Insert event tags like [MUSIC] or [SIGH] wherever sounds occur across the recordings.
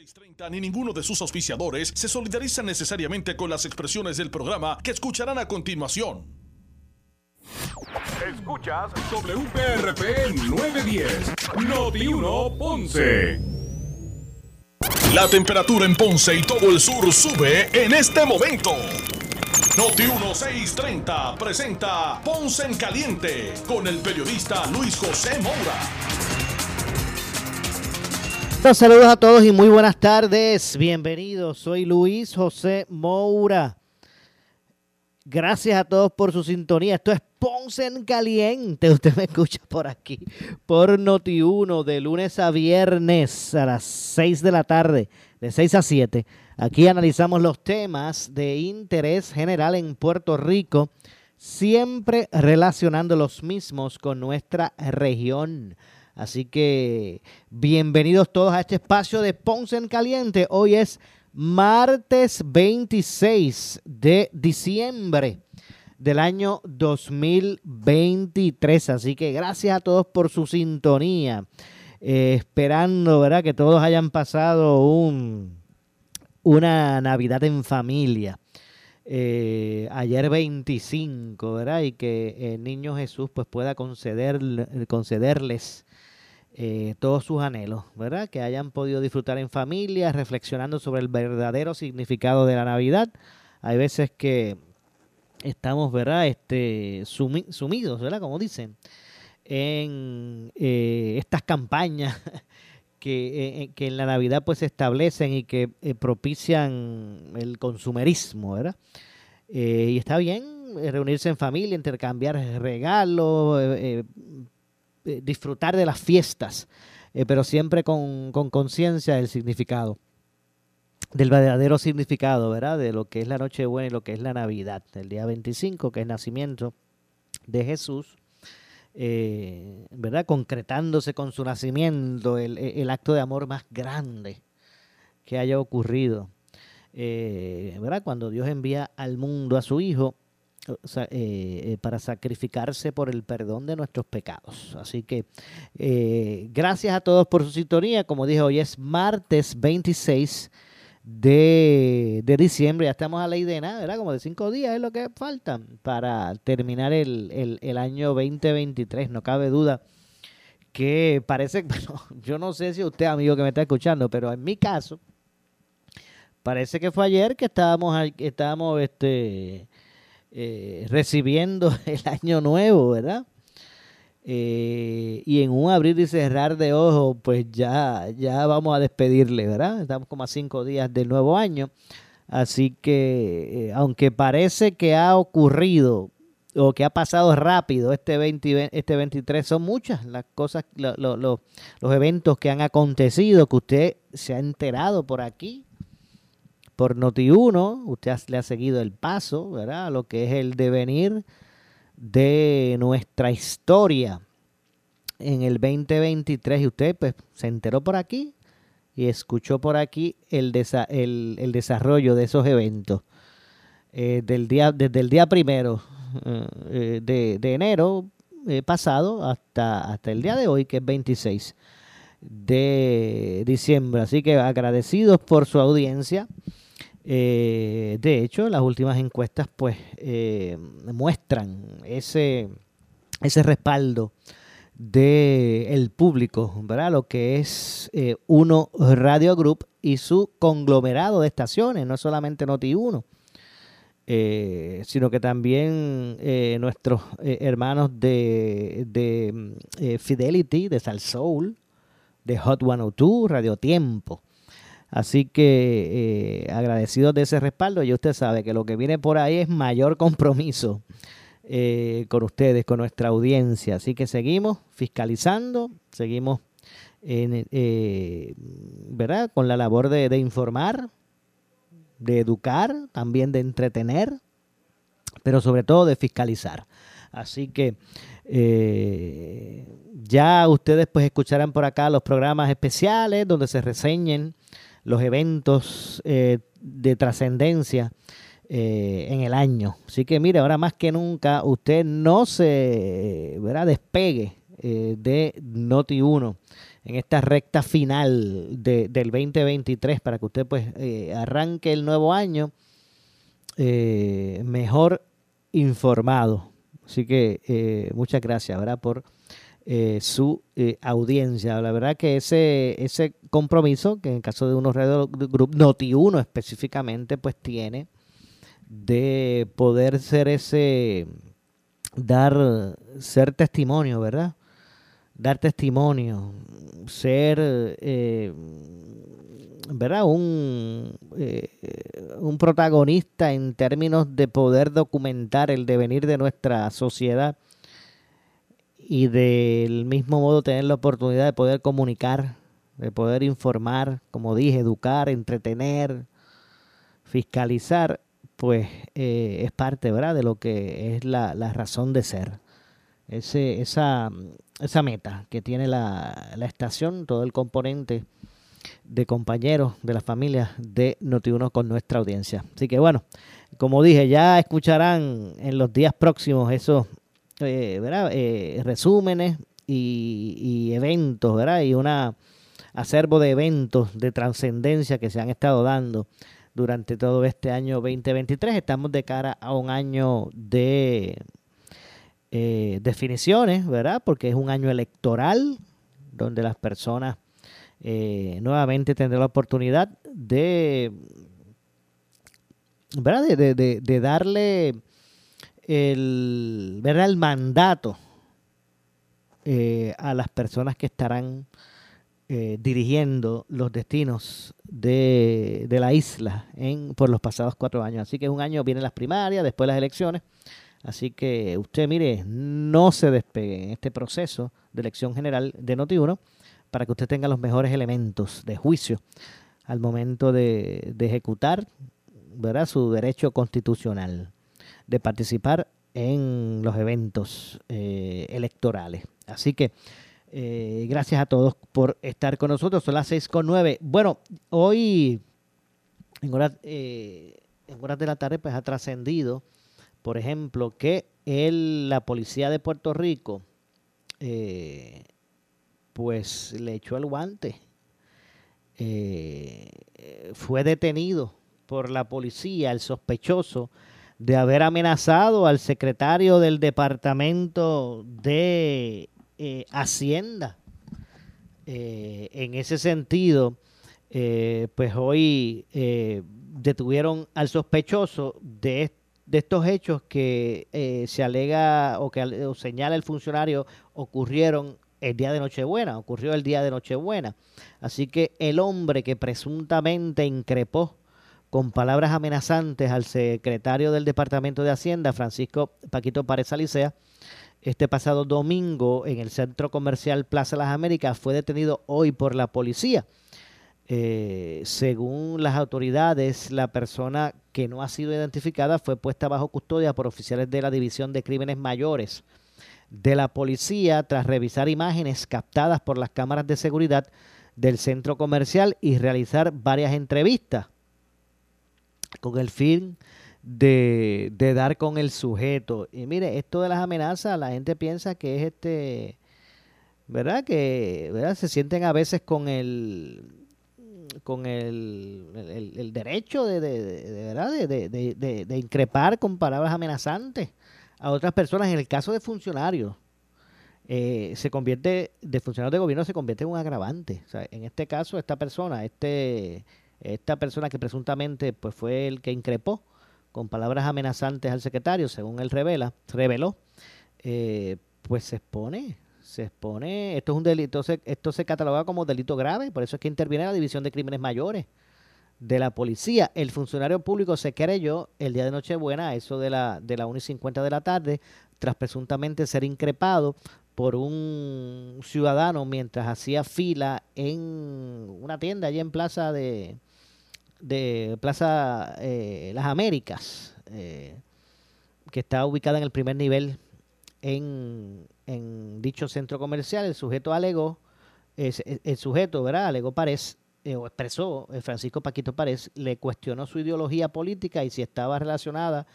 630 ni ninguno de sus auspiciadores se solidarizan necesariamente con las expresiones del programa que escucharán a continuación. Escuchas WPRP 910, Noti 1 Ponce. La temperatura en Ponce y todo el sur sube en este momento. Noti 1630 presenta Ponce en Caliente con el periodista Luis José Moura. Saludos a todos y muy buenas tardes. Bienvenidos. Soy Luis José Moura. Gracias a todos por su sintonía. Esto es Ponce en Caliente. [LAUGHS] Usted me escucha por aquí, por Noti1, de lunes a viernes a las 6 de la tarde, de 6 a 7. Aquí analizamos los temas de interés general en Puerto Rico, siempre relacionando los mismos con nuestra región. Así que bienvenidos todos a este espacio de Ponce en Caliente. Hoy es martes 26 de diciembre del año 2023. Así que gracias a todos por su sintonía. Eh, esperando, ¿verdad? Que todos hayan pasado un, una Navidad en familia. Eh, ayer 25, ¿verdad? Y que el niño Jesús pues pueda conceder, concederles eh, todos sus anhelos, ¿verdad? Que hayan podido disfrutar en familia, reflexionando sobre el verdadero significado de la Navidad. Hay veces que estamos, ¿verdad? Este, sumidos, ¿verdad? Como dicen, en eh, estas campañas [LAUGHS] que, eh, que, en la Navidad pues se establecen y que propician el consumerismo, ¿verdad? y está bien reunirse en familia, intercambiar regalos, disfrutar de las fiestas, eh, pero siempre con conciencia del significado, del verdadero significado, ¿verdad? De lo que es la Nochebuena y lo que es la Navidad, el día 25, que es nacimiento de Jesús. Eh, ¿verdad? Concretándose con su nacimiento, el, el, acto de amor más grande que haya ocurrido. ¿verdad? Cuando Dios envía al mundo a su Hijo, eh, eh, para sacrificarse por el perdón de nuestros pecados. Así que eh, gracias a todos por su sintonía. Como dije, hoy es martes 26 de, diciembre. Ya estamos a la idea, ¿verdad? Como de cinco días es lo que falta para terminar el, el año 2023. No cabe duda que parece, [LAUGHS] bueno, yo no sé si usted, amigo que me está escuchando, pero en mi caso, parece que fue ayer que estábamos, estábamos este, eh, recibiendo [LAUGHS] el año nuevo, ¿verdad? Eh, y en un abrir y cerrar de ojos, pues ya, ya vamos a despedirle, ¿verdad? Estamos como a cinco días del nuevo año. Así que, eh, aunque parece que ha ocurrido o que ha pasado rápido este, 20, este 23, son muchas las cosas, los eventos que han acontecido, que usted se ha enterado por aquí, por Noti1, usted le ha seguido el paso, ¿verdad? Lo que es el devenir de nuestra historia en el 2023 y usted pues se enteró por aquí y escuchó por aquí el, el, desarrollo de esos eventos. Eh, del día, desde el día primero eh, de, de, enero eh, pasado hasta, hasta el día de hoy, que es 26 de diciembre. Así que agradecidos por su audiencia. Eh, de hecho, las últimas encuestas pues eh, muestran ese, ese respaldo del público, ¿verdad? Lo que es eh, Uno Radio Group y su conglomerado de estaciones, no solamente Noti1, sino que también nuestros hermanos de, de Fidelity, de Soul, de Hot 102, Radio Tiempo. Así que eh, agradecidos de ese respaldo. Y usted sabe que lo que viene por ahí es mayor compromiso eh, con ustedes, con nuestra audiencia. Así que seguimos fiscalizando, seguimos eh, ¿verdad? con la labor de, informar, de educar, también de entretener, pero sobre todo de fiscalizar. Así que ya ustedes pues escucharán por acá los programas especiales donde se reseñen los eventos eh, de trascendencia eh, en el año. Así que mire, ahora más que nunca usted no se despegue de Noti1 en esta recta final del 2023 para que usted pues arranque el nuevo año mejor informado. Así que muchas gracias ¿verdad? por eh, su eh, audiencia. La verdad que ese, ese compromiso, que en el caso de unos Group, Noti1 específicamente, pues tiene de poder ser ese, dar, ser testimonio, ¿verdad? Dar testimonio, ser, eh, ¿verdad? Un, un protagonista en términos de poder documentar el devenir de nuestra sociedad y del mismo modo tener la oportunidad de poder comunicar, de poder informar, como dije, educar, entretener, fiscalizar, pues eh, es parte ¿verdad? de lo que es la, razón de ser. Ese, esa, esa meta que tiene la, la estación, todo el componente de compañeros de la familia de Notiuno con nuestra audiencia. Así que bueno, como dije, ya escucharán en los días próximos esos eh, eh, resúmenes y, eventos, ¿verdad? Y una acervo de eventos de trascendencia que se han estado dando durante todo este año 2023. Estamos de cara a un año de eh, definiciones, ¿verdad? Porque es un año electoral donde las personas nuevamente tendrán la oportunidad de, ¿verdad? de darle el, el mandato eh, a las personas que estarán eh, dirigiendo los destinos de, la isla en, por los pasados cuatro años. Así que un año, vienen las primarias, después las elecciones. Así que usted, mire, no se despegue en este proceso de elección general de Noti1 para que usted tenga los mejores elementos de juicio al momento de, de ejecutar ¿verdad? su derecho constitucional de participar en los eventos eh, electorales. Así que eh, gracias a todos por estar con nosotros. Son las seis con nueve. Bueno, hoy en horas, eh, en horas de la tarde pues ha trascendido, por ejemplo, que el, la policía de Puerto Rico pues le echó el guante. fue detenido por la policía el sospechoso de haber amenazado al secretario del Departamento de eh, Hacienda. Eh, en ese sentido, eh, pues hoy detuvieron al sospechoso de, estos hechos que se alega o que señala el funcionario ocurrieron el día de Nochebuena, ocurrió el día de Nochebuena. Así que el hombre que presuntamente increpó con palabras amenazantes al secretario del Departamento de Hacienda, Francisco Paquito Párez Alicea, este pasado domingo en el centro comercial Plaza Las Américas fue detenido hoy por la policía. Eh, según las autoridades, la persona que no ha sido identificada fue puesta bajo custodia por oficiales de la División de Crímenes Mayores de la policía tras revisar imágenes captadas por las cámaras de seguridad del centro comercial y realizar varias entrevistas con el fin de, dar con el sujeto. Y mire, esto de las amenazas, la gente piensa que es este, ¿verdad? Que ¿verdad? se sienten a veces con el con el, el, derecho de, de. De, de, increpar con palabras amenazantes a otras personas. En el caso de funcionarios, eh, se convierte, de funcionarios de gobierno se convierte en un agravante. En este caso, esta persona, este esta persona que presuntamente pues, fue el que increpó con palabras amenazantes al secretario, según él revela, reveló, eh, pues se expone, se expone, esto es un delito, esto se cataloga como delito grave, por eso es que interviene la División de Crímenes Mayores de la policía. El funcionario público se creyó el día de Nochebuena, eso de la, de la 1 y 50 de la tarde, tras presuntamente ser increpado por un ciudadano mientras hacía fila en una tienda allí en Plaza de, de Plaza eh, Las Américas, eh, que está ubicada en el primer nivel en, dicho centro comercial. El sujeto alegó, el, sujeto, ¿verdad? Alegó Párez, eh, o expresó, Francisco Paquito Párez, le cuestionó su ideología política y si estaba relacionada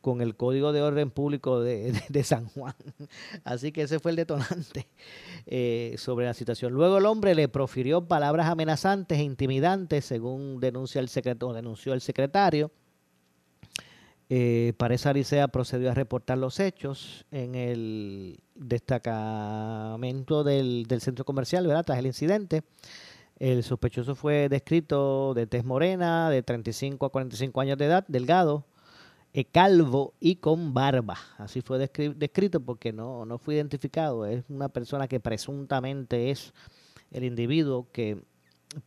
con el Código de Orden Público [LAUGHS] de, San Juan. Así que ese fue el detonante eh, sobre la situación. Luego el hombre le profirió palabras amenazantes e intimidantes, según denuncia el secreto, denunció el secretario. Eh, Pareza Alicea procedió a reportar los hechos en el destacamento del, centro comercial, ¿verdad? Tras el incidente. El sospechoso fue descrito de tez morena, de 35 a 45 años de edad, delgado, calvo y con barba. Así fue descrito porque no, no fue identificado. Es una persona que presuntamente es el individuo que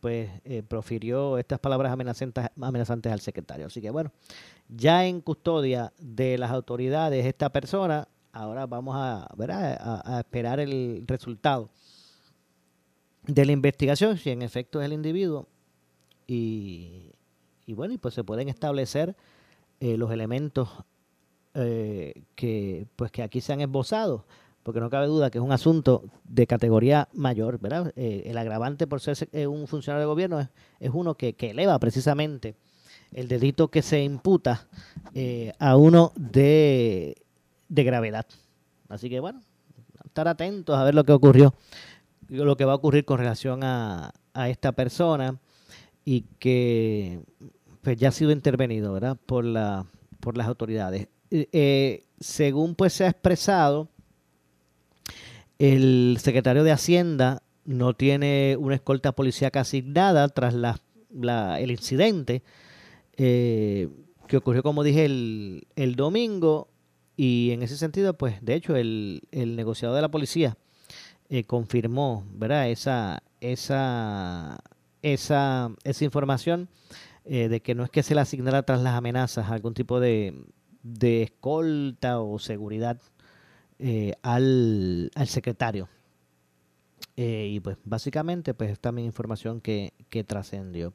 pues eh, profirió estas palabras amenazantes, amenazantes al secretario. Así que bueno, ya en custodia de las autoridades esta persona, ahora vamos a, a, a esperar el resultado de la investigación, si en efecto es el individuo, y, y bueno, y pues se pueden establecer eh, los elementos eh, que pues que aquí se han esbozado porque no cabe duda que es un asunto de categoría mayor, ¿verdad? Eh, el agravante por ser un funcionario de gobierno es, uno que, que, eleva precisamente el delito que se imputa a uno de, de, gravedad. Así que bueno, estar atentos a ver lo que ocurrió, lo que va a ocurrir con relación a, a esta persona y que pues ya ha sido intervenido, ¿verdad? Por, la, por las autoridades. Eh, eh, según pues se ha expresado, el secretario de Hacienda no tiene una escolta policíaca asignada tras la, el incidente eh, que ocurrió, como dije, el, el, domingo. Y en ese sentido, pues, de hecho, el, el negociador de la policía confirmó, ¿verdad? Esa, esa, esa, esa información eh, de que no es que se le asignara tras las amenazas algún tipo de, escolta o seguridad eh, al, secretario. Eh, y pues básicamente pues es también información que, que trascendió.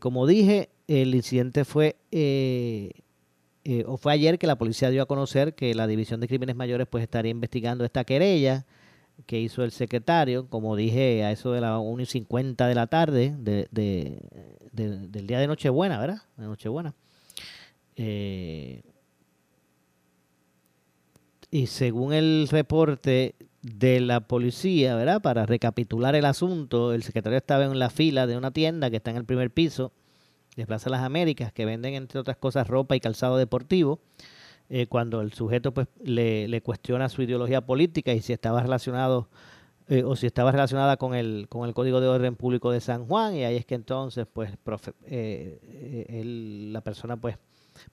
como dije, el incidente fue o fue ayer que la policía dio a conocer que la División de Crímenes Mayores pues estaría investigando esta querella que hizo el secretario, como dije, a eso de las 1 y 50 de la tarde de, del día de Nochebuena, ¿verdad? De Nochebuena. Eh, y según el reporte de la policía, ¿verdad? Para recapitular el asunto, el secretario estaba en la fila de una tienda que está en el primer piso de Plaza Las Américas, que venden, entre otras cosas, ropa y calzado deportivo. Eh, cuando el sujeto pues le, cuestiona su ideología política y si estaba relacionado eh, o si estaba relacionada con el, con el Código de Orden Público de San Juan y ahí es que entonces pues eh, la persona pues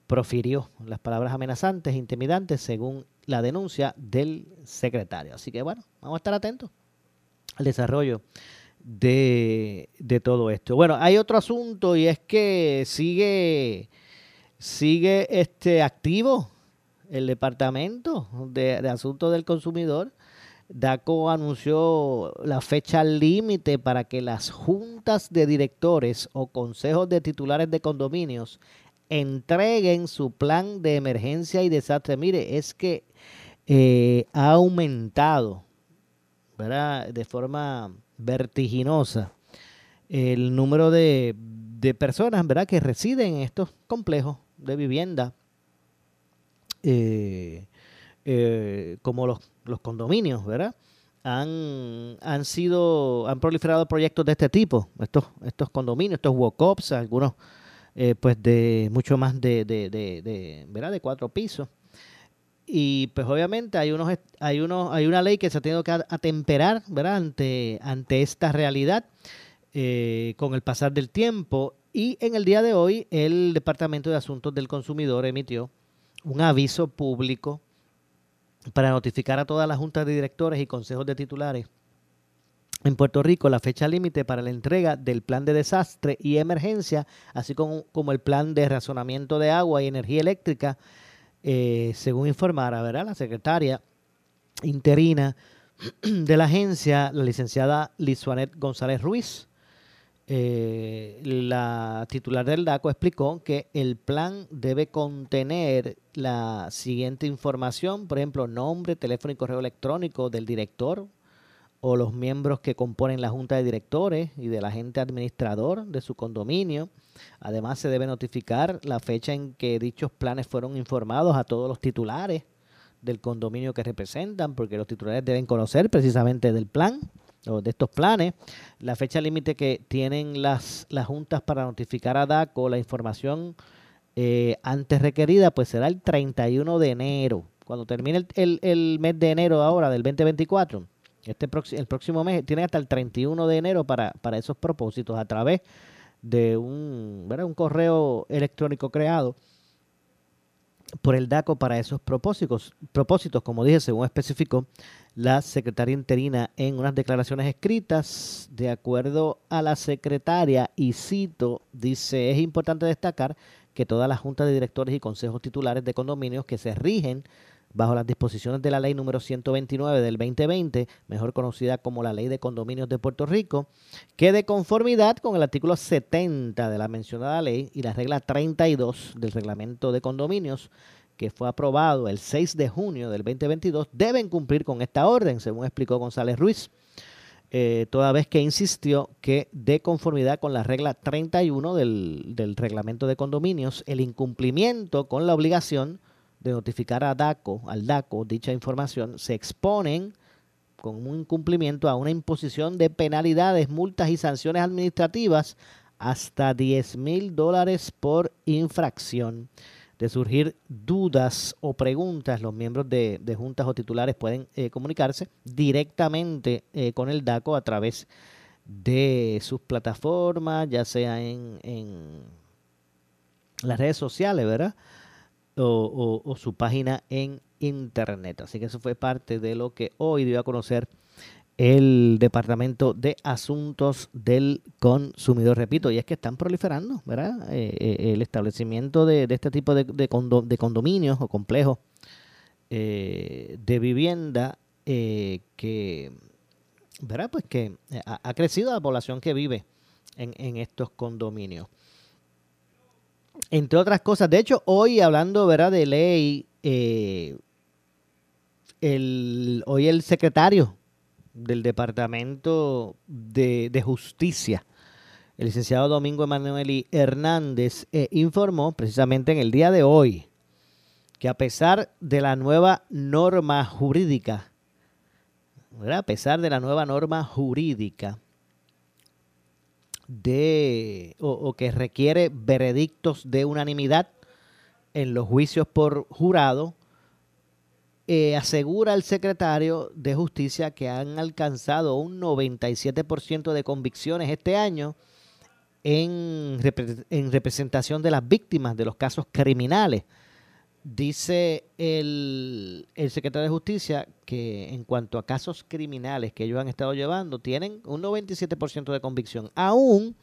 profirió las palabras amenazantes, intimidantes según la denuncia del secretario. Así que bueno, vamos a estar atentos al desarrollo de, de todo esto. Bueno, hay otro asunto y es que sigue sigue este activo el Departamento de, Asuntos del Consumidor, DACO anunció la fecha límite para que las juntas de directores o consejos de titulares de condominios entreguen su plan de emergencia y desastre. Mire, es que eh, ha aumentado ¿verdad? de forma vertiginosa el número de, de personas ¿verdad? que residen en estos complejos de vivienda eh, eh, como los, los, condominios, ¿verdad? Han, han sido, han proliferado proyectos de este tipo, estos, estos condominios, estos walk-ups, algunos eh, pues de mucho más de, de, de, ¿verdad? de cuatro pisos. Y pues obviamente hay unos, hay unos, hay una ley que se ha tenido que atemperar, ¿verdad? ante, ante esta realidad con el pasar del tiempo. Y en el día de hoy, el Departamento de Asuntos del Consumidor emitió un aviso público para notificar a todas las juntas de directores y consejos de titulares en Puerto Rico la fecha límite para la entrega del plan de desastre y emergencia, así como, el plan de razonamiento de agua y energía eléctrica, eh, según informara la secretaria interina de la agencia, la licenciada Lizuanet González Ruiz. Eh, la titular del DACO explicó que el plan debe contener la siguiente información, por ejemplo, nombre, teléfono y correo electrónico del director o los miembros que componen la junta de directores y del agente administrador de su condominio. Además, se debe notificar la fecha en que dichos planes fueron informados a todos los titulares del condominio que representan, porque los titulares deben conocer precisamente del plan de estos planes. La fecha límite que tienen las, las juntas para notificar a DACO la información eh, antes requerida, pues será el 31 de enero. Cuando termine el, el, mes de enero ahora del 2024, este el próximo mes tiene hasta el 31 de enero para, para esos propósitos a través de un, un correo electrónico creado por el DACO para esos propósitos, propósitos, como dije, según especificó la secretaria interina en unas declaraciones escritas, de acuerdo a la secretaria, y cito, dice, es importante destacar que todas las juntas de directores y consejos titulares de condominios que se rigen bajo las disposiciones de la ley número 129 del 2020, mejor conocida como la ley de condominios de Puerto Rico, que de conformidad con el artículo 70 de la mencionada ley y la regla 32 del reglamento de condominios, que fue aprobado el 6 de junio del 2022, deben cumplir con esta orden, según explicó González Ruiz. Eh, toda vez que insistió que de conformidad con la regla 31 del, del reglamento de condominios, el incumplimiento con la obligación de notificar a DACO, al DACO dicha información, se exponen con un incumplimiento a una imposición de penalidades, multas y sanciones administrativas hasta 10 mil dólares por infracción. De surgir dudas o preguntas, los miembros de, juntas o titulares pueden eh, comunicarse directamente eh, con el DACO a través de sus plataformas, ya sea en, en las redes sociales, ¿verdad? O, su página en internet. Así que eso fue parte de lo que hoy dio a conocer el Departamento de Asuntos del Consumidor. Repito, y es que están proliferando, ¿verdad? Eh, eh, el establecimiento de, este tipo de, de, condominios o complejos eh, de vivienda que, ¿verdad? Pues que ha, crecido la población que vive en, en estos condominios entre otras cosas. De hecho, hoy hablando ¿verdad? de ley, eh, el, hoy el secretario del Departamento de, Justicia, el licenciado Domingo Emanueli Hernández, eh, informó precisamente en el día de hoy que a pesar de la nueva norma jurídica, a pesar de la nueva norma jurídica, de o, que requiere veredictos de unanimidad en los juicios por jurado, eh, asegura el secretario de Justicia que han alcanzado un 97% de convicciones este año en, en representación de las víctimas de los casos criminales Dice el, secretario de Justicia que en cuanto a casos criminales que ellos han estado llevando, tienen un 97% de convicción, aún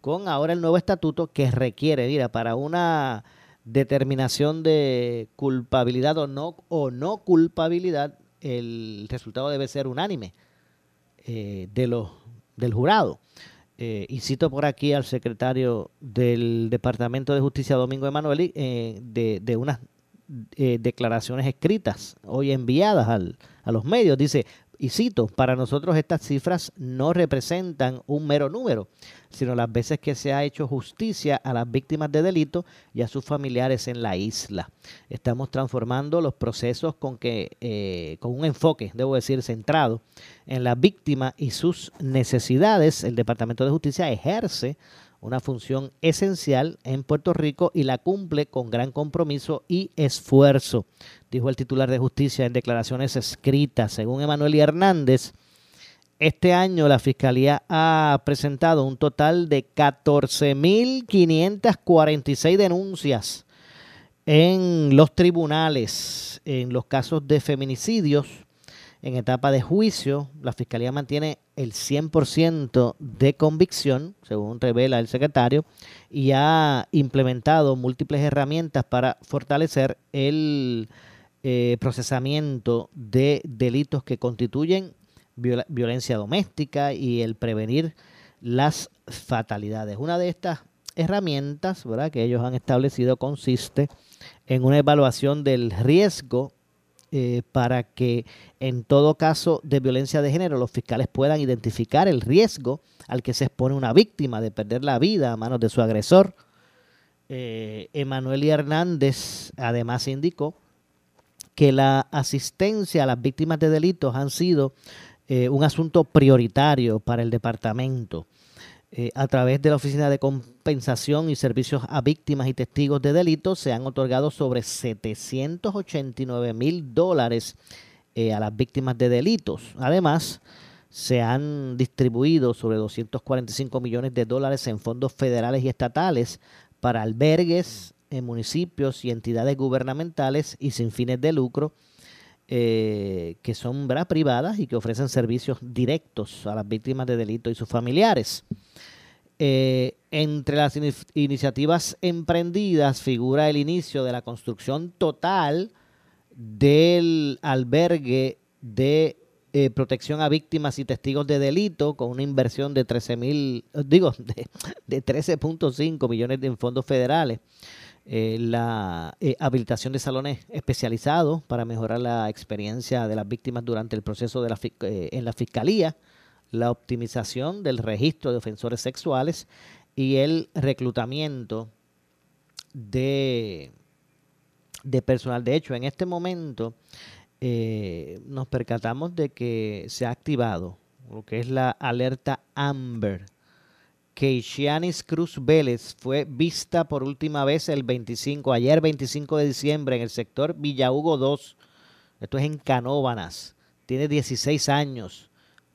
con ahora el nuevo estatuto que requiere, mira, para una determinación de culpabilidad o no, o no culpabilidad, el resultado debe ser unánime eh, de los, del jurado. Eh, y cito por aquí al secretario del Departamento de Justicia, Domingo Emanueli, eh, de, de, unas eh, declaraciones escritas hoy enviadas al, a los medios. Dice, y cito, para nosotros estas cifras no representan un mero número, sino las veces que se ha hecho justicia a las víctimas de delito y a sus familiares en la isla. Estamos transformando los procesos con, que, eh, con un enfoque, debo decir, centrado en la víctima y sus necesidades. El Departamento de Justicia ejerce una función esencial en Puerto Rico y la cumple con gran compromiso y esfuerzo, dijo el titular de justicia en declaraciones escritas. Según Emanuel Hernández, este año la Fiscalía ha presentado un total de 14.546 denuncias en los tribunales en los casos de feminicidios en etapa de juicio, la Fiscalía mantiene el 100% de convicción, según revela el secretario, y ha implementado múltiples herramientas para fortalecer el eh, procesamiento de delitos que constituyen violencia doméstica y el prevenir las fatalidades. Una de estas herramientas ¿verdad? que ellos han establecido consiste en una evaluación del riesgo eh, para que en todo caso de violencia de género los fiscales puedan identificar el riesgo al que se expone una víctima de perder la vida a manos de su agresor. Eh, Emanuel Hernández además indicó que la asistencia a las víctimas de delitos han sido eh, un asunto prioritario para el departamento. Eh, a través de la Oficina de Compensación y Servicios a Víctimas y Testigos de Delitos se han otorgado sobre 789 mil dólares eh, a las víctimas de delitos. Además, se han distribuido sobre 245 millones de dólares en fondos federales y estatales para albergues en municipios y entidades gubernamentales y sin fines de lucro eh, que son privadas y que ofrecen servicios directos a las víctimas de delitos y sus familiares. Eh, entre las iniciativas emprendidas figura el inicio de la construcción total del albergue de eh, protección a víctimas y testigos de delito con una inversión de 13 mil, digo, [LAUGHS] de, de 13.5 millones de fondos federales. Eh, la habilitación de salones especializados para mejorar la experiencia de las víctimas durante el proceso de la, en la fiscalía, la optimización del registro de ofensores sexuales y el reclutamiento de, de personal. De hecho, en este momento eh, nos percatamos de que se ha activado lo que es la alerta Amber. Keishianis Cruz Vélez fue vista por última vez el 25, ayer 25 de diciembre en el sector Villa Hugo 2. Esto es en Canóbanas. Tiene 16 años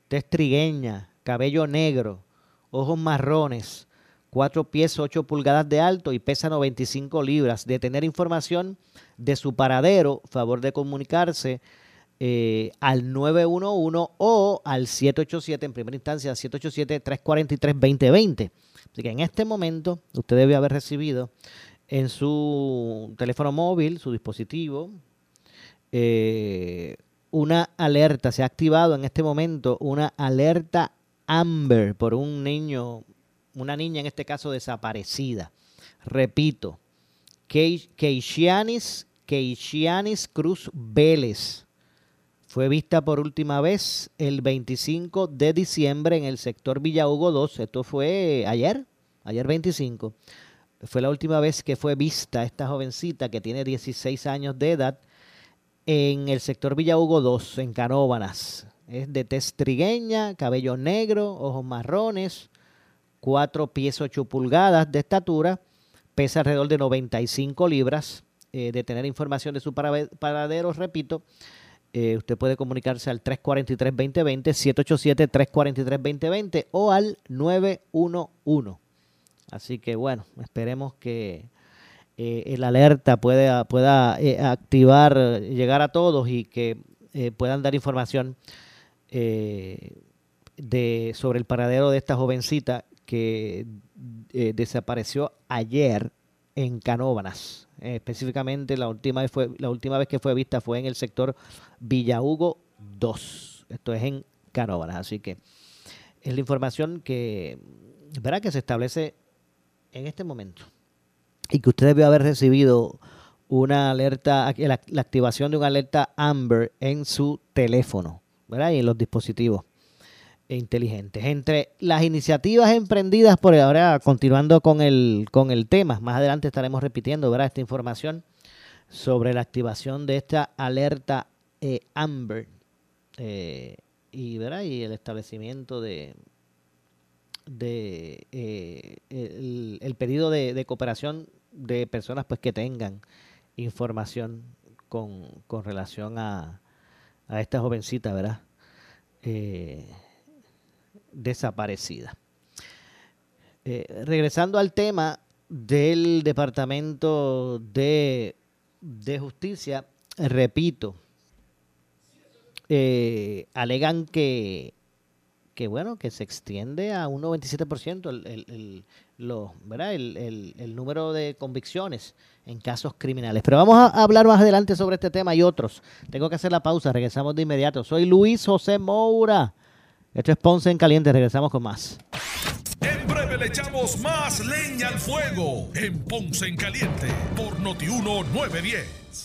tez trigueña, cabello negro, ojos marrones, 4 pies 8 pulgadas de alto y pesa 95 libras. De tener información de su paradero, favor de comunicarse eh, al 911 o al 787, en primera instancia, 787-343-2020. Así que en este momento usted debe haber recibido en su teléfono móvil, su dispositivo, eh, una alerta, se ha activado en este momento una alerta Amber por un niño, una niña en este caso desaparecida. Repito, Keishianis, Keishianis Cruz Vélez fue vista por última vez el 25 de diciembre en el sector Villa Hugo 2. Esto fue ayer, ayer 25. Fue la última vez que fue vista esta jovencita que tiene 16 años de edad en el sector Villa Hugo 2, en Canóbanas. Es de tez trigueña, cabello negro, ojos marrones, 4 pies 8 pulgadas de estatura, pesa alrededor de 95 libras. Eh, de tener información de su paradero, repito, eh, usted puede comunicarse al 343-2020, 787-343-2020 o al 911. Así que bueno, esperemos que eh, el alerta pueda, pueda eh, activar, llegar a todos y que eh, puedan dar información de, sobre el paradero de esta jovencita que desapareció ayer en Canóbanas. específicamente la última, vez fue, la última vez que fue vista fue en el sector Villa Hugo 2. Esto es en Canóbanas. Así que es la información que, verá que se establece en este momento y que usted debe haber recibido una alerta, la, activación de una alerta Amber en su teléfono, ¿verdad? Y en los dispositivos inteligentes. Entre las iniciativas emprendidas por ahora, continuando con el, con el tema, más adelante estaremos repitiendo, ¿verdad? Esta información sobre la activación de esta alerta eh, Amber eh, y, ¿verdad? y el establecimiento de, de eh, el, pedido de, cooperación de personas pues que tengan información con, con relación a, a, esta jovencita, ¿verdad? Desaparecida. Eh, regresando al tema del Departamento de, de Justicia, repito, alegan que que bueno, que se extiende a un 97% el, el, el, ¿verdad? El, número de convicciones en casos criminales. Pero vamos a hablar más adelante sobre este tema y otros. Tengo que hacer la pausa, regresamos de inmediato. Soy Luis José Moura. Esto es Ponce en Caliente, regresamos con más. En breve le echamos más leña al fuego en Ponce en Caliente por Notiuno 910.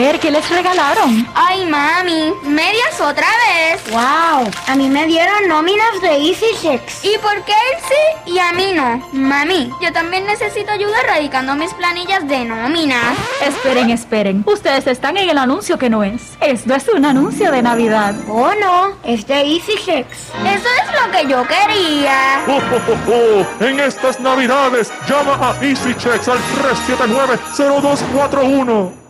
Ver, ¿qué les regalaron? Ay, mami, medias otra vez. Wow, a mí me dieron nóminas de Easy Checks. ¿Y por qué él sí y a mí no? Mami, yo también necesito ayuda radicando mis planillas de nómina. Esperen, esperen. Ustedes están en el anuncio que no es. Esto es un anuncio de Navidad. Oh, no, es de Easy Checks. Eso es lo que yo quería. ¡Oh, oh, oh, En estas Navidades, llama a Easy Checks al 379-0241.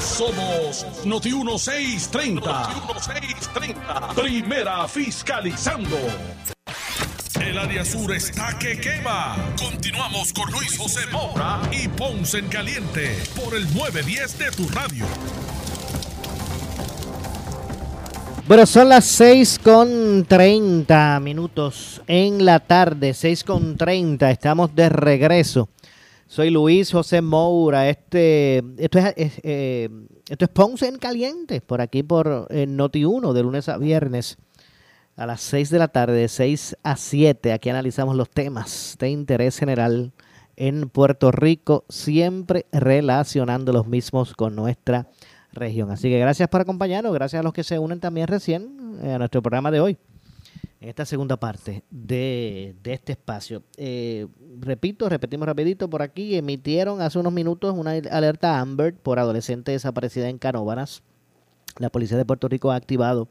Somos Noti 1630. Noti 1630. Primera fiscalizando. El área sur está que quema. Continuamos con Luis José Moura y Ponce en Caliente por el 910 de tu radio. Bueno, son las 6 con 30 minutos en la tarde, 6 con 30. Estamos de regreso. Soy Luis José Moura. Este, esto, es, eh, esto es Ponce en Caliente, por aquí por eh, Noti1, de lunes a viernes a las 6 de la tarde, de 6 a 7. Aquí analizamos los temas de interés general en Puerto Rico, siempre relacionando los mismos con nuestra región. Así que gracias por acompañarnos, gracias a los que se unen también recién eh, a nuestro programa de hoy, en esta segunda parte de, este espacio. Eh, repito, repetimos rapidito por aquí, emitieron hace unos minutos una alerta Amber por adolescente desaparecida en Canóvanas. La policía de Puerto Rico ha activado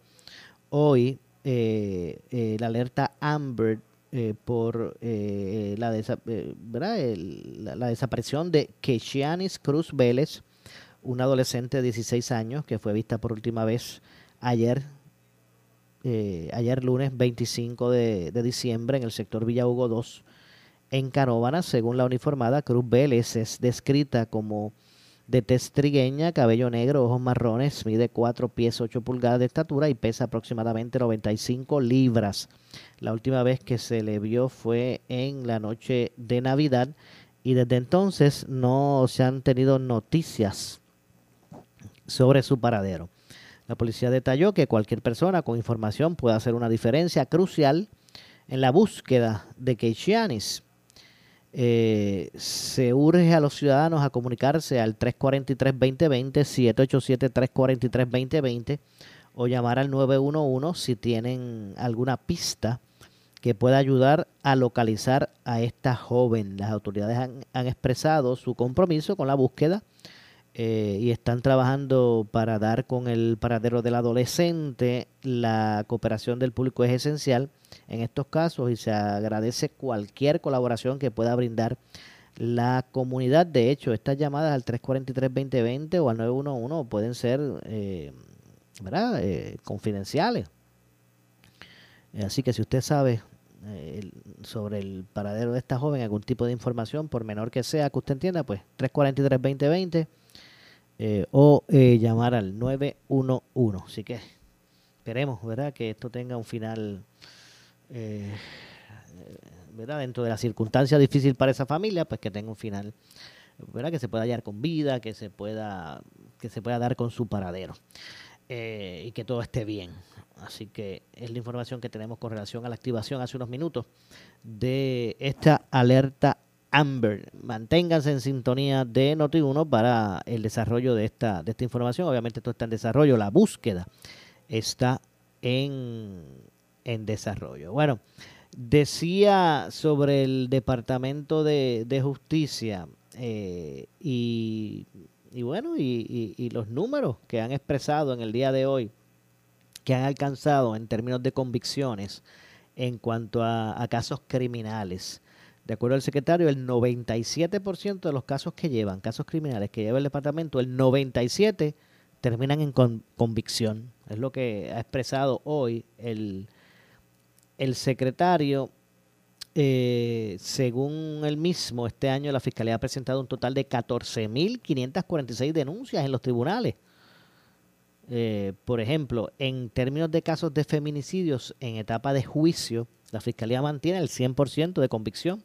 hoy eh, eh, la alerta Amber eh, por eh, la, la, desaparición de Keishanis Cruz Vélez, una adolescente de 16 años que fue vista por última vez ayer, eh, ayer lunes 25 de, diciembre en el sector Villa Hugo 2 en Canóvanas. Según la uniformada, Cruz Vélez es descrita como de tez trigueña, cabello negro, ojos marrones, mide 4 pies 8 pulgadas de estatura y pesa aproximadamente 95 libras. La última vez que se le vio fue en la noche de Navidad y desde entonces no se han tenido noticias sobre su paradero. La policía detalló que cualquier persona con información puede hacer una diferencia crucial en la búsqueda de Keishianis. Eh, se urge a los ciudadanos a comunicarse al 343-2020, 787-343-2020 o llamar al 911 si tienen alguna pista que pueda ayudar a localizar a esta joven. Las autoridades han expresado su compromiso con la búsqueda eh, y están trabajando para dar con el paradero del adolescente. La cooperación del público es esencial en estos casos y se agradece cualquier colaboración que pueda brindar la comunidad. De hecho, estas llamadas al 343-2020 o al 911 pueden ser eh, ¿verdad? Eh, confidenciales. Así que si usted sabe eh, sobre el paradero de esta joven, algún tipo de información, por menor que sea que usted entienda, pues 343-2020 eh, o eh, llamar al 911. Así que esperemos, ¿verdad? Que esto tenga un final, eh, ¿verdad? Dentro de la circunstancia difícil para esa familia, pues que tenga un final, ¿verdad? Que se pueda hallar con vida, que se pueda, que se pueda dar con su paradero. Eh, y que todo esté bien. Así que es la información que tenemos con relación a la activación hace unos minutos de esta alerta Amber. Manténganse en sintonía de Noti1 para el desarrollo de esta, de esta información. Obviamente esto está en desarrollo, la búsqueda está en, en desarrollo. Bueno, decía sobre el Departamento de, Justicia eh, y bueno, y, los números que han expresado en el día de hoy, que han alcanzado en términos de convicciones en cuanto a casos criminales. De acuerdo al secretario, el 97% de los casos que llevan, casos criminales que lleva el departamento, el 97% terminan en convicción. Es lo que ha expresado hoy el, el secretario. Eh, según él mismo, este año la Fiscalía ha presentado un total de 14.546 denuncias en los tribunales. Eh, por ejemplo, en términos de casos de feminicidios en etapa de juicio, la Fiscalía mantiene el 100% de convicción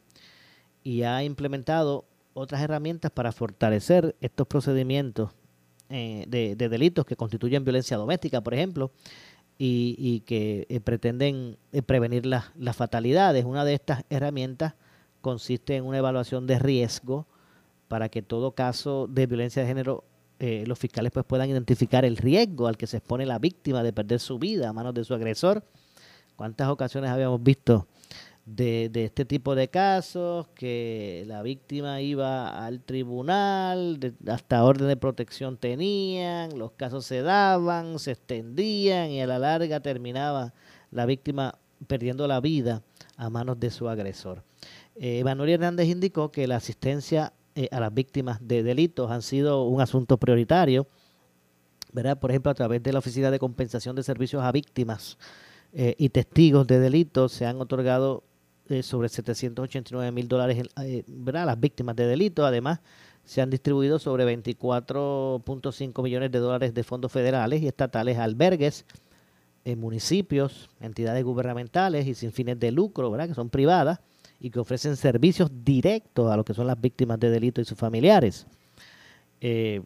y ha implementado otras herramientas para fortalecer estos procedimientos eh, de, delitos que constituyen violencia doméstica, por ejemplo, y, que eh, pretenden eh, prevenir las, fatalidades. Una de estas herramientas consiste en una evaluación de riesgo para que todo caso de violencia de género los fiscales pues puedan identificar el riesgo al que se expone la víctima de perder su vida a manos de su agresor. ¿Cuántas ocasiones habíamos visto de, de, este tipo de casos, que la víctima iba al tribunal, hasta orden de protección tenían, los casos se daban, se extendían y a la larga terminaba la víctima perdiendo la vida a manos de su agresor. Eh, Manuel Hernández indicó que la asistencia eh, a las víctimas de delitos han sido un asunto prioritario, ¿verdad? por ejemplo, a través de la Oficina de Compensación de Servicios a Víctimas eh, y testigos de delitos se han otorgado eh, sobre 789 mil dólares eh, las víctimas de delitos. Además, se han distribuido sobre 24.5 millones de dólares de fondos federales y estatales a albergues, en municipios, entidades gubernamentales y sin fines de lucro, ¿verdad? que son privadas y que ofrecen servicios directos a lo que son las víctimas de delito y sus familiares. Eh,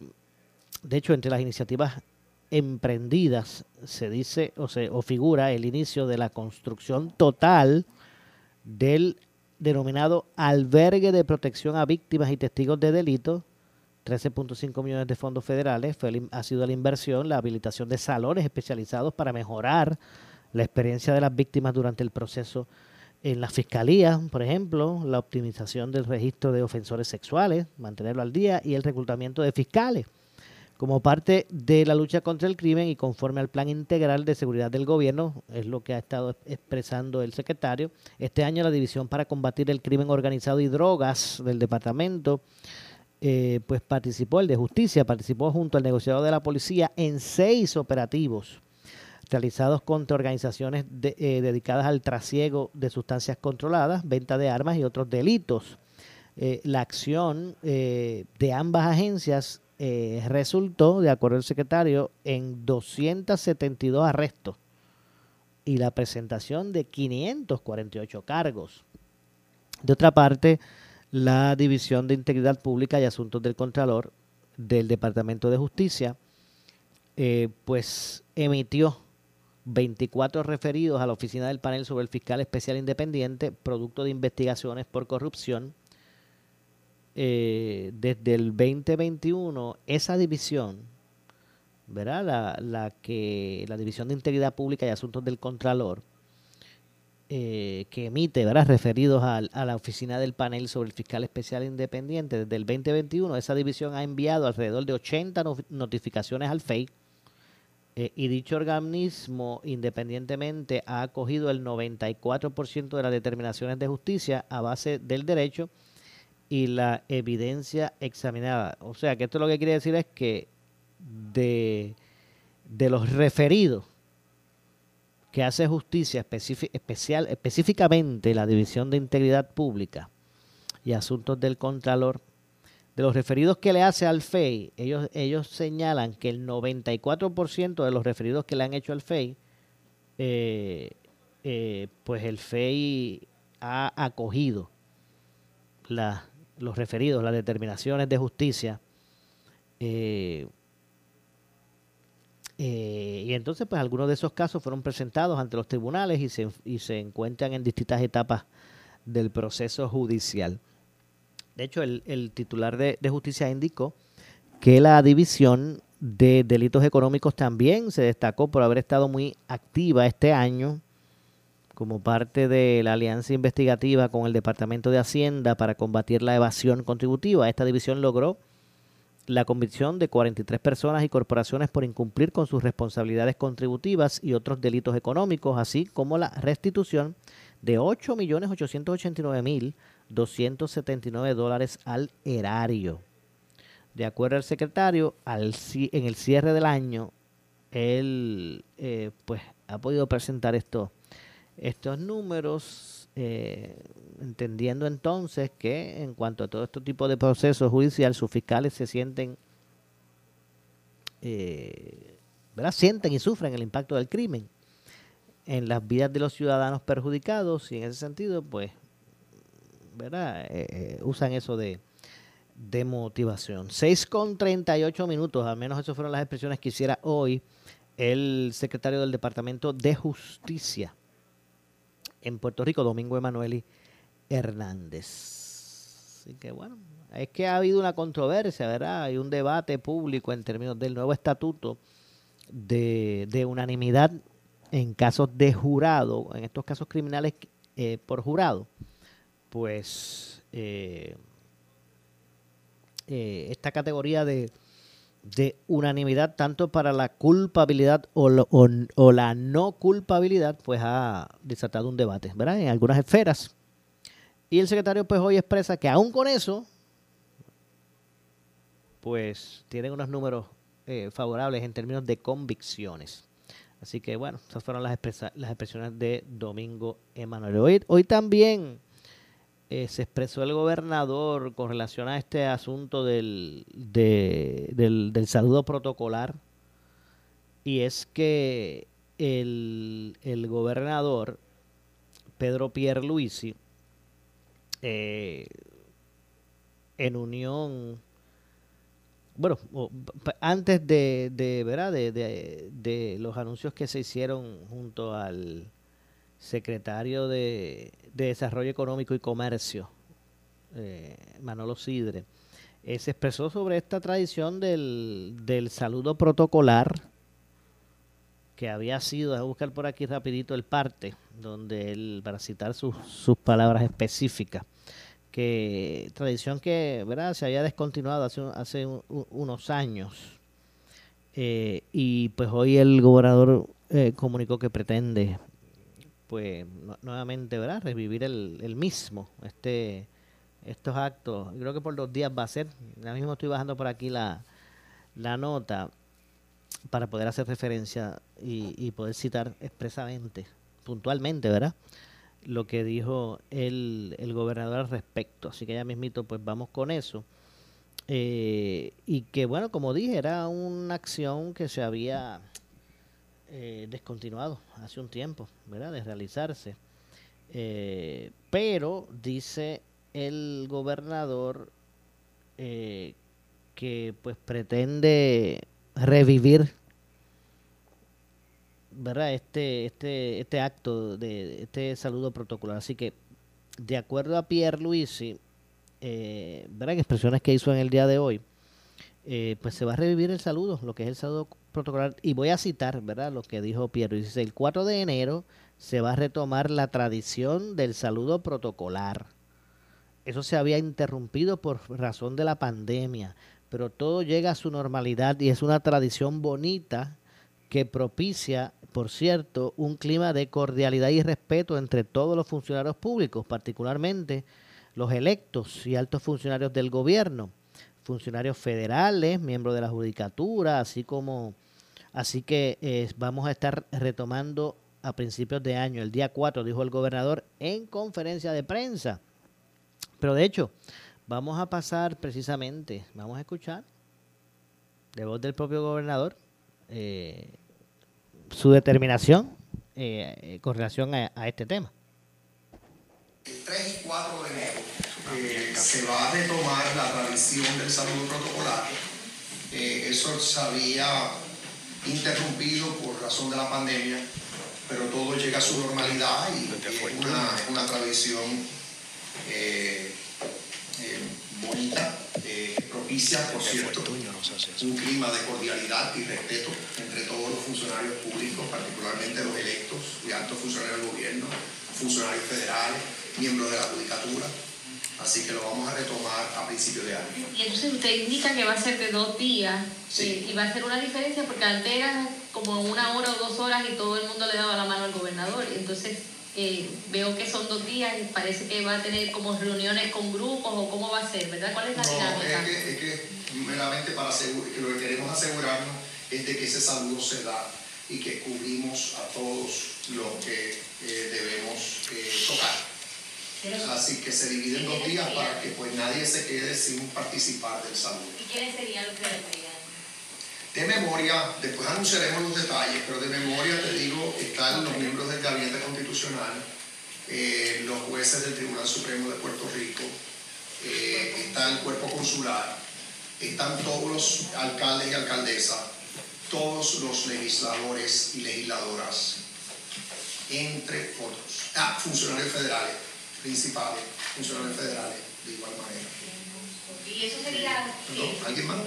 de hecho, entre las iniciativas emprendidas se dice o se o figura el inicio de la construcción total del denominado albergue de protección a víctimas y testigos de delitos, 13.5 millones de fondos federales, fue, ha sido la inversión, la habilitación de salones especializados para mejorar la experiencia de las víctimas durante el proceso en la fiscalía, por ejemplo, la optimización del registro de ofensores sexuales, mantenerlo al día, y el reclutamiento de fiscales como parte de la lucha contra el crimen y conforme al plan integral de seguridad del gobierno, es lo que ha estado expresando el secretario, este año la División para Combatir el Crimen Organizado y Drogas del departamento, eh, pues participó, el de justicia, participó junto al negociador de la policía en seis operativos realizados contra organizaciones eh, dedicadas al trasiego de sustancias controladas, venta de armas y otros delitos. Eh, la acción de ambas agencias eh, resultó, de acuerdo al secretario, en 272 arrestos y la presentación de 548 cargos. De otra parte, la División de Integridad Pública y Asuntos del Contralor del Departamento de Justicia, eh, pues emitió 24 referidos a la oficina del panel sobre el fiscal especial independiente, producto de investigaciones por corrupción eh, desde el 2021 esa división, ¿verdad? La, que la División de Integridad Pública y Asuntos del Contralor, eh, que emite, ¿verdad? Referidos a, la oficina del panel sobre el fiscal especial independiente, desde el 2021 esa división ha enviado alrededor de 80 notificaciones al FEI. Eh, y dicho organismo independientemente ha acogido el 94% de las determinaciones de justicia a base del derecho y la evidencia examinada. O sea, que esto lo que quiere decir es que de, de los referidos que hace justicia especial, específicamente la División de Integridad Pública y Asuntos del Contralor, de los referidos que le hace al FEI, ellos, ellos señalan que el 94% de los referidos que le han hecho al FEI, eh, eh, pues el FEI ha acogido la, los referidos, las determinaciones de justicia. Eh, eh, y entonces, pues algunos de esos casos fueron presentados ante los tribunales y se, y se encuentran en distintas etapas del proceso judicial. De hecho, el, titular de, de, justicia indicó que la división de delitos económicos también se destacó por haber estado muy activa este año como parte de la alianza investigativa con el Departamento de Hacienda para combatir la evasión contributiva. Esta división logró la convicción de 43 personas y corporaciones por incumplir con sus responsabilidades contributivas y otros delitos económicos, así como la restitución de 8.889.279 dólares al erario. De acuerdo al secretario, al, en el cierre del año, él eh, pues, ha podido presentar esto, estos números, eh, entendiendo entonces que en cuanto a todo este tipo de procesos judiciales, sus fiscales se sienten, eh, ¿verdad? sienten y sufren el impacto del crimen en las vidas de los ciudadanos perjudicados y en ese sentido, pues, ¿verdad? Eh, usan eso de, de motivación. 6 con 38 minutos, al menos esas fueron las expresiones que hiciera hoy el secretario del Departamento de Justicia en Puerto Rico, Domingo Emanueli Hernández. Así que bueno, es que ha habido una controversia, ¿verdad? Hay un debate público en términos del nuevo estatuto de, unanimidad en casos de jurado, en estos casos criminales eh, por jurado. Pues eh, eh, esta categoría de de unanimidad tanto para la culpabilidad o, o, la no culpabilidad, pues ha desatado un debate, ¿verdad? En algunas esferas. Y el secretario pues hoy expresa que aún con eso, pues tienen unos números eh, favorables en términos de convicciones. Así que bueno, esas fueron las, las expresiones de Domingo Emanuel. Hoy también eh, se expresó el gobernador con relación a este asunto del, del, saludo protocolar y es que el, el gobernador Pedro Pierluisi eh, en unión bueno antes de, de ¿verdad? De, de, de los anuncios que se hicieron junto al secretario de, Desarrollo Económico y Comercio, eh, Manolo Sidre, eh, se expresó sobre esta tradición del, saludo protocolar que había sido, a buscar por aquí rapidito el parte, donde él, para citar sus, palabras específicas, que tradición que ¿verdad? se había descontinuado hace, hace unos años. Eh, y pues hoy el gobernador comunicó que pretende pues nuevamente, ¿verdad? Revivir el, mismo, este estos actos. Creo que por dos días va a ser. Ahora mismo estoy bajando por aquí la, la nota para poder hacer referencia y, poder citar expresamente, puntualmente, ¿verdad? Lo que dijo el, el gobernador al respecto. Así que ya mismito, pues vamos con eso. Eh, y que bueno, como dije, era una acción que se había eh, descontinuado hace un tiempo, ¿verdad? De realizarse. Eh, pero dice el gobernador eh, que pues pretende revivir verdad este este este acto de este saludo protocolar así que de acuerdo a Pierre Luisi eh, verdad en expresiones que hizo en el día de hoy eh, pues se va a revivir el saludo, lo que es el saludo protocolar. Y voy a citar, ¿verdad? Lo que dijo Piero. Dice, el 4 de enero se va a retomar la tradición del saludo protocolar. Eso se había interrumpido por razón de la pandemia, pero todo llega a su normalidad y es una tradición bonita que propicia, por cierto, un clima de cordialidad y respeto entre todos los funcionarios públicos, particularmente los electos y altos funcionarios del gobierno funcionarios federales, miembros de la judicatura, así como, así que eh, vamos a estar retomando a principios de año, el día 4, dijo el gobernador en conferencia de prensa. Pero de hecho, vamos a pasar precisamente, vamos a escuchar de voz del propio gobernador eh, su determinación eh, con relación a, este tema. 3 y 4 de enero se va a retomar la tradición del saludo protocolar. Eso se había interrumpido por razón de la pandemia, pero todo llega a su normalidad y es una, una tradición eh, bonita, propicia, por cierto, un clima de cordialidad y respeto entre todos los funcionarios públicos, particularmente los electos y altos funcionarios del gobierno, funcionarios federales, miembros de la judicatura Así que lo vamos a retomar a principio de año. Y entonces usted indica que va a ser de dos días Sí. eh, y va a ser una diferencia porque antes era como una hora o dos horas y todo el mundo le daba la mano al gobernador. Entonces eh, veo que son dos días y parece que va a tener como reuniones con grupos o cómo va a ser, ¿verdad? ¿Cuál es la No, dinámica? es que, es que meramente para asegurar, que lo que queremos asegurarnos es de que ese saludo se da y que cubrimos a todos los que eh, debemos eh, tocar. Así que se divide en dos días para que pues nadie se quede sin participar del saludo. ¿Y quiénes serían los que? De memoria, después anunciaremos los detalles, pero de memoria te digo, están los miembros del Gabinete Constitucional, eh, los jueces del Tribunal Supremo de Puerto Rico, eh, está el cuerpo consular, están todos los alcaldes y alcaldesas, todos los legisladores y legisladoras, entre otros. Ah, funcionarios federales, principales, funcionarios federales, de igual manera. Y eso sería... Perdón, ¿Alguien más?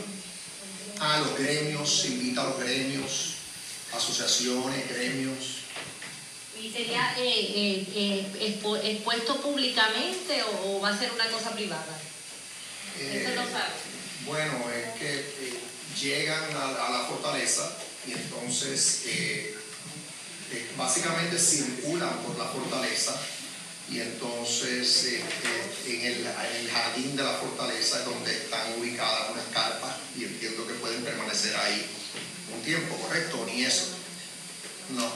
Ah, los gremios, se invita a los gremios, asociaciones, gremios. ¿Y sería eh, eh, eh, expuesto públicamente o, o va a ser una cosa privada? Eh, Eso no sabe. Bueno, es que eh, llegan a, a la fortaleza y entonces eh, eh, básicamente circulan por la fortaleza y entonces eh, eh, en, el, en el jardín de la fortaleza es donde están ubicadas unas carpas y entiendo que pueden permanecer ahí un tiempo, ¿correcto? Ni eso. No.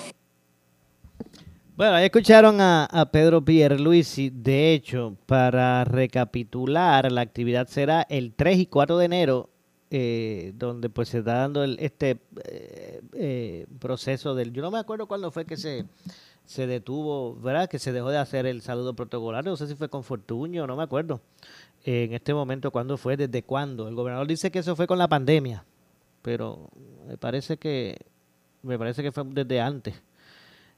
Bueno, ahí escucharon a, a Pedro Pierluisi. De hecho, para recapitular, la actividad será el 3 y 4 de enero, eh, donde pues se está dando el, este proceso del... Yo no me acuerdo cuándo fue que se, se detuvo, ¿verdad? Que se dejó de hacer el saludo protocolar. No sé si fue con Fortuño, no me acuerdo. en este momento, ¿cuándo fue? ¿Desde cuándo? El gobernador dice que eso fue con la pandemia, pero me parece que, me parece que fue desde antes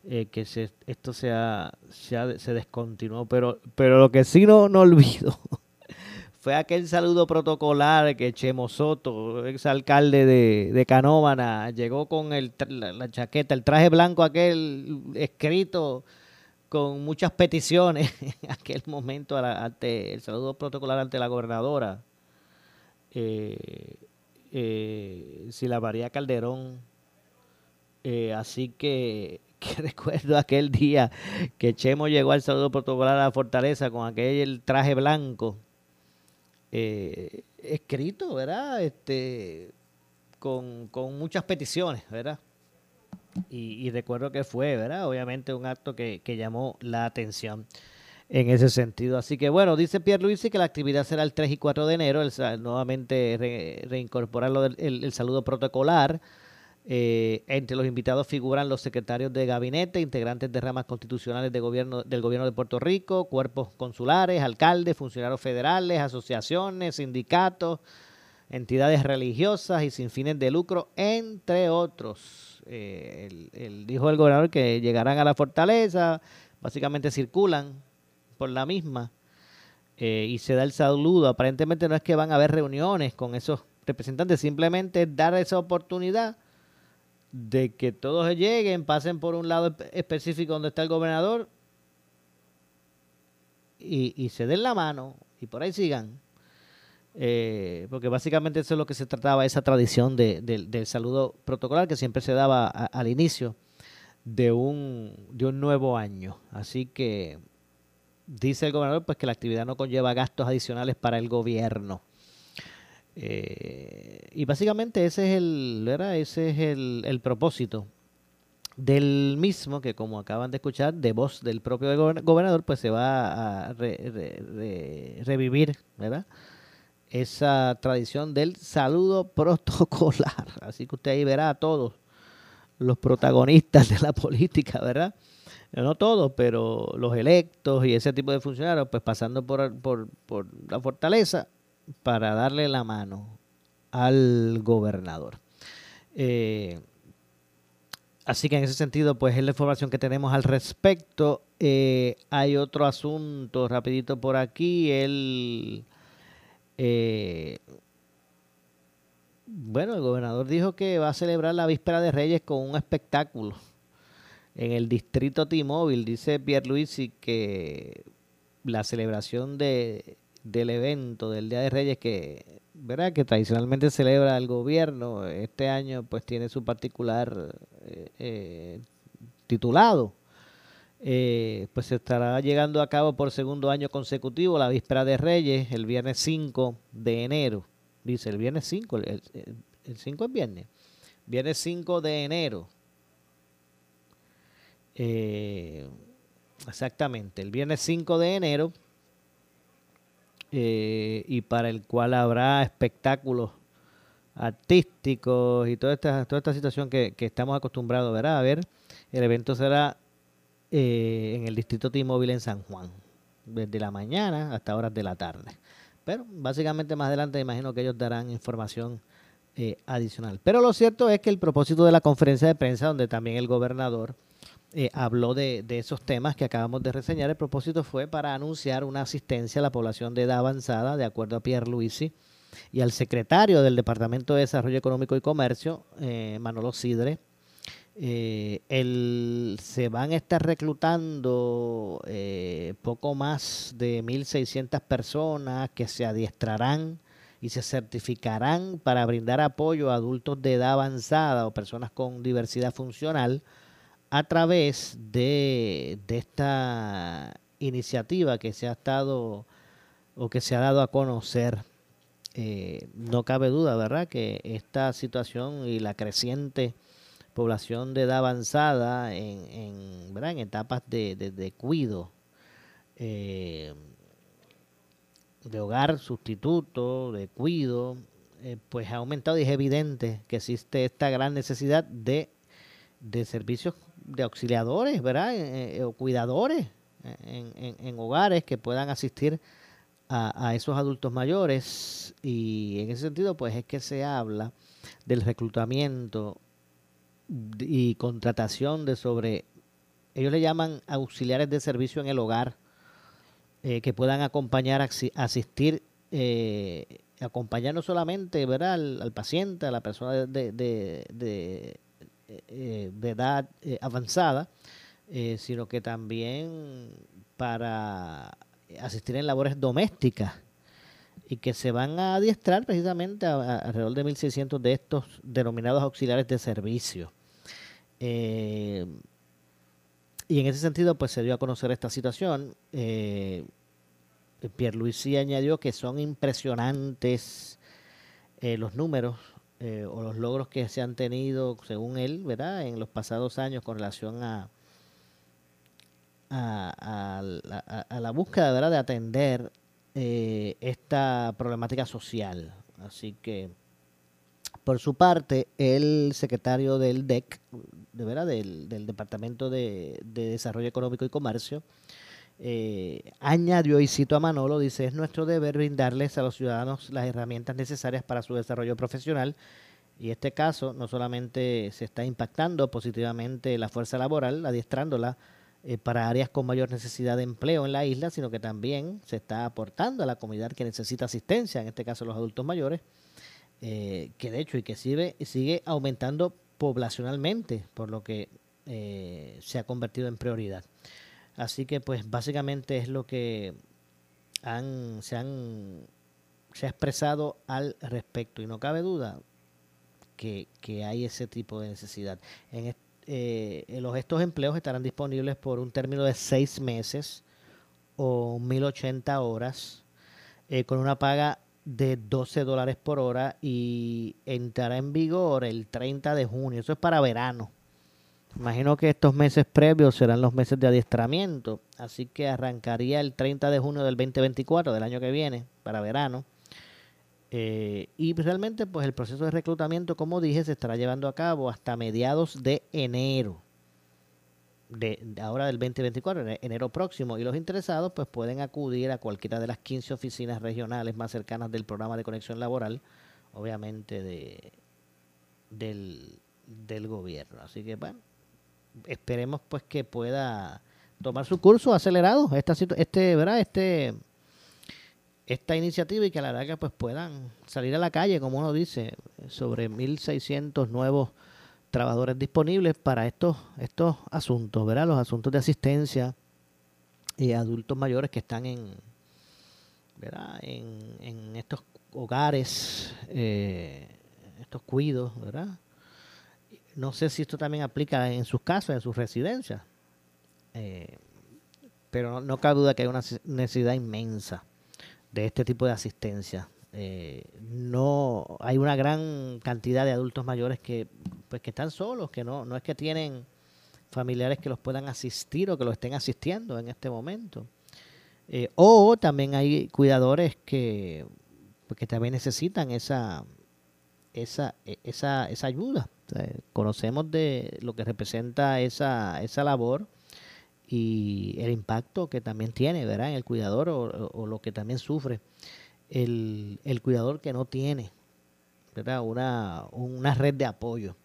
eh, que se, esto se, ha- se, ha- se descontinuó. Pero, pero lo que sí no, no olvido fue aquel saludo protocolar que Chemo Soto, ex alcalde de, de Canóvana, llegó con el, la, chaqueta, el traje blanco aquel escrito con muchas peticiones [LAUGHS] aquel momento ante el saludo protocolar ante la gobernadora. Eh, eh, Sila Calderón. Eh, así que, [LAUGHS] que recuerdo aquel día que Chemo llegó al saludo protocolar a la fortaleza con aquel traje blanco eh, escrito, ¿verdad? Este, con, con muchas peticiones, ¿verdad? Y, y recuerdo que fue, ¿verdad? Obviamente un acto que, que llamó la atención en ese sentido. Así que bueno, dice Pierre Luisi que la actividad será el 3 y 4 de enero, el nuevamente re- reincorporar del- el, el saludo protocolar. Eh, entre los invitados figuran los secretarios de gabinete, integrantes de ramas constitucionales de gobierno, del gobierno de Puerto Rico, cuerpos consulares, alcaldes, funcionarios federales, asociaciones, sindicatos, entidades religiosas y sin fines de lucro, entre otros. Eh, el- dijo el gobernador que llegarán a la fortaleza, básicamente circulan por la misma eh, y se da el saludo. Aparentemente no es que van a haber reuniones con esos representantes, simplemente dar esa oportunidad de que todos lleguen, pasen por un lado espe- específico donde está el gobernador y, y se den la mano y por ahí sigan. Eh, porque básicamente eso es lo que se trataba, esa tradición de- del- del saludo protocolar que siempre se daba al inicio de un, de un nuevo año. Así que dice el gobernador pues que la actividad no conlleva gastos adicionales para el gobierno. Eh, y básicamente ese es el, ¿verdad? Ese es el, el propósito del mismo, que como acaban de escuchar, de voz del propio gober- gobernador, pues se va a re- re- re- revivir, ¿verdad? Esa tradición del saludo [LAUGHS] protocolar. Así que usted ahí verá a todos los protagonistas de la política, ¿verdad? No todos, pero los electos y ese tipo de funcionarios, pues pasando por, por, por la fortaleza para darle la mano al gobernador. Eh, así que en ese sentido, pues es la información que tenemos al respecto. Eh, hay otro asunto rapidito por aquí. El, eh, bueno, el gobernador dijo que va a celebrar la víspera de Reyes con un espectáculo en el distrito T-Mobile. Dice Pierluisi que la celebración de, del evento del Día de Reyes que, ¿verdad? que tradicionalmente celebra el gobierno, este año pues tiene su particular eh, eh, titulado. Eh, pues se estará llegando a cabo por segundo año consecutivo la víspera de Reyes, el viernes 5 de enero. Dice el viernes 5, el, el 5 es viernes. Viernes 5 de enero. exactamente, el viernes 5 de enero eh, y para el cual habrá espectáculos artísticos y toda esta, toda esta situación que, estamos acostumbrados ¿verdad? a ver. El evento será eh, en el distrito T-Mobile en San Juan, desde la mañana hasta horas de la tarde. Pero básicamente más adelante imagino que ellos darán información eh, adicional. Pero lo cierto es que el propósito de la conferencia de prensa, donde también el gobernador eh, habló de, esos temas que acabamos de reseñar. El propósito fue para anunciar una asistencia a la población de edad avanzada, de acuerdo a Pierre Luisi, y al secretario del Departamento de Desarrollo Económico y Comercio, eh, Manolo Sidre. Eh, se van a estar reclutando poco más de 1.600 personas que se adiestrarán y se certificarán para brindar apoyo a adultos de edad avanzada o personas con diversidad funcional a través de, esta iniciativa que se ha estado o que se ha dado a conocer. Eh, no cabe duda, ¿verdad?, que esta situación y la creciente población de edad avanzada en, en, ¿verdad? en etapas de, de, cuido, eh, de hogar sustituto, de cuido, eh, pues ha aumentado y es evidente que existe esta gran necesidad de, de servicios de auxiliadores, ¿verdad? Eh, eh, o cuidadores en, hogares que puedan asistir a, esos adultos mayores. Y en ese sentido, pues es que se habla del reclutamiento y contratación de sobre, ellos le llaman auxiliares de servicio en el hogar, eh, que puedan acompañar, asistir, acompañar no solamente ¿verdad? Al, paciente, a la persona de, de eh, de edad eh, avanzada, eh, sino que también para asistir en labores domésticas y que se van a adiestrar precisamente a, alrededor de 1.600 de estos denominados auxiliares de servicio. y en ese sentido, pues se dio a conocer esta situación. Eh, Pierluisi añadió que son impresionantes los números eh, o los logros que se han tenido, según él, ¿verdad?, en los pasados años con relación a, a, la búsqueda, ¿verdad?, de atender eh, esta problemática social. Así que, por su parte, el secretario del DEC, de verdad, del, Departamento de, de Desarrollo Económico y Comercio, eh, añadió, y cito a Manolo, dice, es nuestro deber brindarles a los ciudadanos las herramientas necesarias para su desarrollo profesional. Y este caso no solamente se está impactando positivamente la fuerza laboral, adiestrándola eh, para áreas con mayor necesidad de empleo en la isla, sino que también se está aportando a la comunidad que necesita asistencia, en este caso los adultos mayores, eh, que de hecho y que sigue, sigue aumentando poblacionalmente, por lo que se ha convertido en prioridad. Así que pues básicamente es lo que han, se, han, ha expresado al respecto y no cabe duda que, hay ese tipo de necesidad. En, eh, los, estos empleos estarán disponibles por un término de seis meses o 1080 horas eh, con una paga de 12 dólares por hora y entrará en vigor el 30 de junio. Eso es para verano. Imagino que estos meses previos serán los meses de adiestramiento, así que arrancaría el 30 de junio del 2024 del año que viene, para verano. Eh, y realmente pues el proceso de reclutamiento, como dije, se estará llevando a cabo hasta mediados de enero. De, ahora del 2024, enero próximo, y los interesados pues pueden acudir a cualquiera de las 15 oficinas regionales más cercanas del programa de conexión laboral, obviamente de, del, del gobierno. Así que bueno, esperemos pues que pueda tomar su curso acelerado esta este verdad este esta iniciativa y que a la larga pues puedan salir a la calle como uno dice sobre 1600 nuevos trabajadores disponibles para estos estos asuntos verdad los asuntos de asistencia y adultos mayores que están en ¿verdad? En, en estos hogares, eh, estos cuidos, ¿verdad? No sé si esto también aplica en sus casas, en sus residencias, eh, pero no, cabe duda que hay una necesidad inmensa de este tipo de asistencia. Eh, no hay una gran cantidad de adultos mayores que pues que están solos, que no, no es que tienen familiares que los puedan asistir o que los estén asistiendo en este momento. Eh, o también hay cuidadores que, pues, que también necesitan esa, esa, e, esa, esa ayuda. Conocemos de lo que representa esa, esa labor y el impacto que también tiene ¿verdad? en el cuidador o, o lo que también sufre el, el cuidador que no tiene ¿verdad? Una, una red de apoyo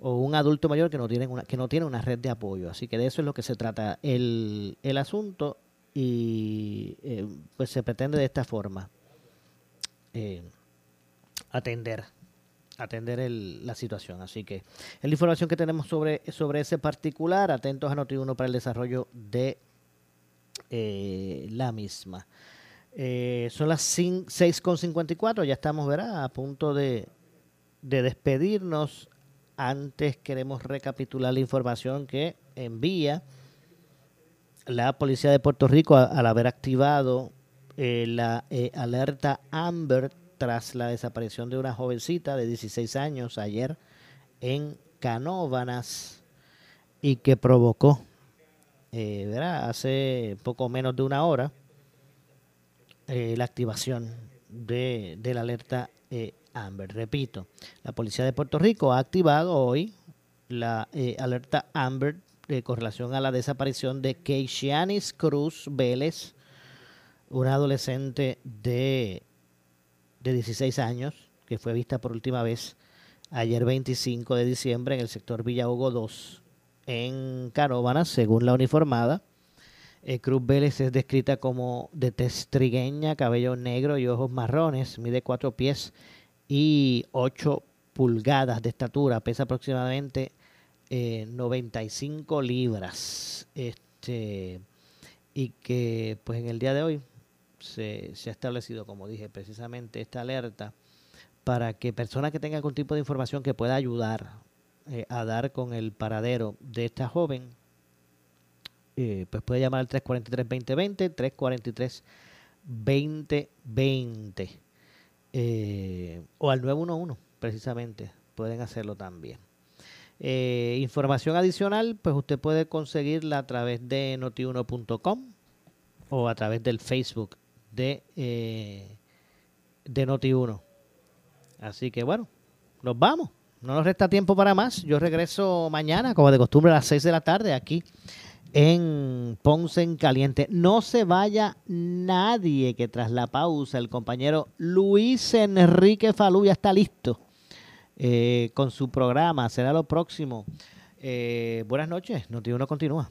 o un adulto mayor que no tiene una, que no tiene una red de apoyo. Así que de eso es lo que se trata el, el asunto y eh, pues se pretende de esta forma eh, atender atender el, la situación. Así que es la información que tenemos sobre, sobre ese particular. Atentos a Noti1 para el desarrollo de eh, la misma. Eh, son las 6.54, ya estamos ¿verdad? a punto de, de despedirnos. Antes queremos recapitular la información que envía la Policía de Puerto Rico al haber activado eh, la alerta Amber tras la desaparición de una jovencita de 16 años ayer en Canóvanas y que provocó, eh, ¿verdad? hace poco menos de una hora, eh, la activación de, la alerta eh, Amber. Repito, la Policía de Puerto Rico ha activado hoy la alerta Amber con relación a la desaparición de Keishanis Cruz Vélez, una adolescente de, de 16 años que fue vista por última vez ayer 25 de diciembre en el sector Villa Hugo 2 en Canóvanas, según la uniformada. Eh, Cruz Vélez es descrita como de tez trigueña, cabello negro y ojos marrones, mide 4 pies y 8 pulgadas de estatura, pesa aproximadamente eh, 95 libras. Este, y que pues en el día de hoy se, ha establecido, como dije, precisamente esta alerta para que personas que tengan algún tipo de información que pueda ayudar eh, a dar con el paradero de esta joven, eh, pues puede llamar al 343-2020, 343-2020 eh, o al 911 precisamente, pueden hacerlo también. Información adicional, pues usted puede conseguirla a través de notiuno.com o a través del Facebook de, eh, de Noti1. Así que bueno, nos vamos. No nos resta tiempo para más. Yo regreso mañana, como de costumbre, a las 6 de la tarde aquí en Ponce en Caliente. No se vaya nadie que tras la pausa el compañero Luis Enrique Falú ya está listo eh, con su programa. Será lo próximo. Eh, buenas noches. Noti1 continúa.